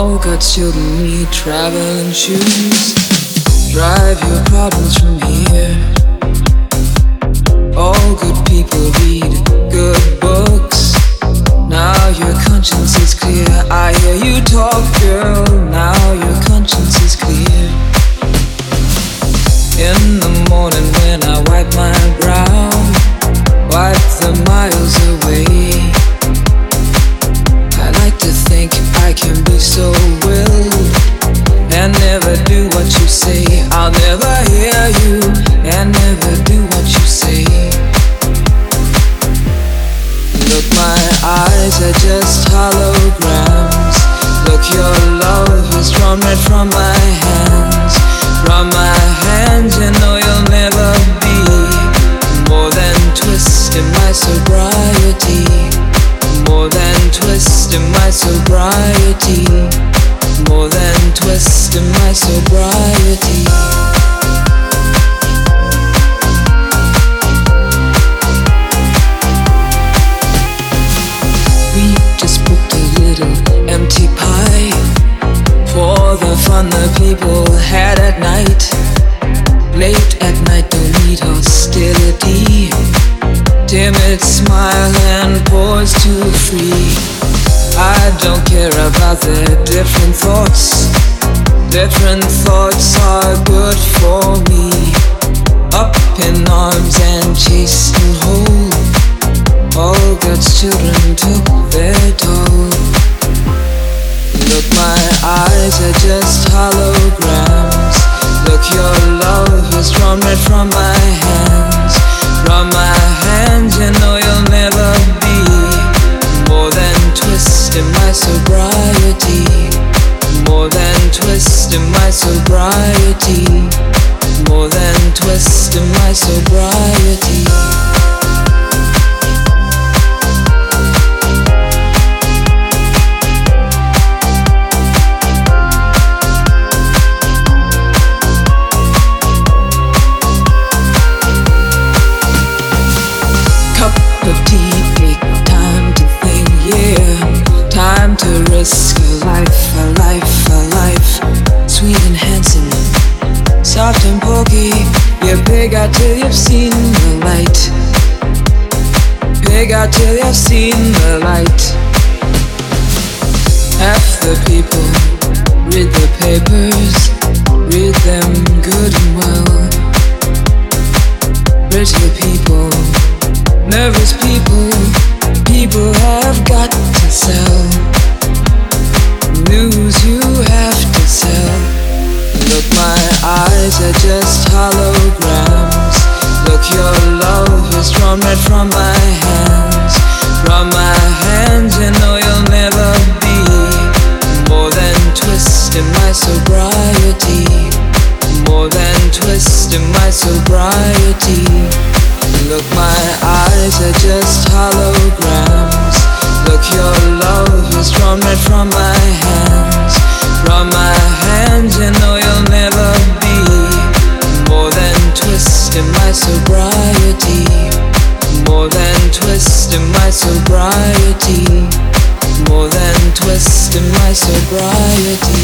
All got children need traveling shoes. Drive your problems from here. All good people read good books. Now your conscience is clear. I hear you talk, girl. Now your conscience is clear. In the morning when I wipe my are just holograms. Look, your love is drawn right from my hands. From my hands, you know you'll never be more than twist in my sobriety. More than twist in my sobriety. More than twist in my sobriety. People had at night. Late at night, don't need hostility. Timid smile and pause too free. I don't care about their different thoughts. Different thoughts are good for me. Up in arms and chased and whole. All God's children took are just holograms. Look, your love is drawn right from my hands. From my hands, you know you'll never be more than twist in my sobriety. More than twist in my sobriety. More than twist in my sobriety. Risk a life, a life, a life. Sweet and handsome, soft and pokey. You pig out till you've seen the light. Pig out till you've seen the light. Half the people read the papers, read them good and well. Pretty people Nervous people, people have got to sell. Eyes are just holograms. Look, your love is drawn right from my hands. From my hands, you know you'll never be more than twist in my sobriety. More than twist in my sobriety. Look, my eyes are just holograms. Look, your love in my sobriety. More than twist in my sobriety. More than twist in my sobriety.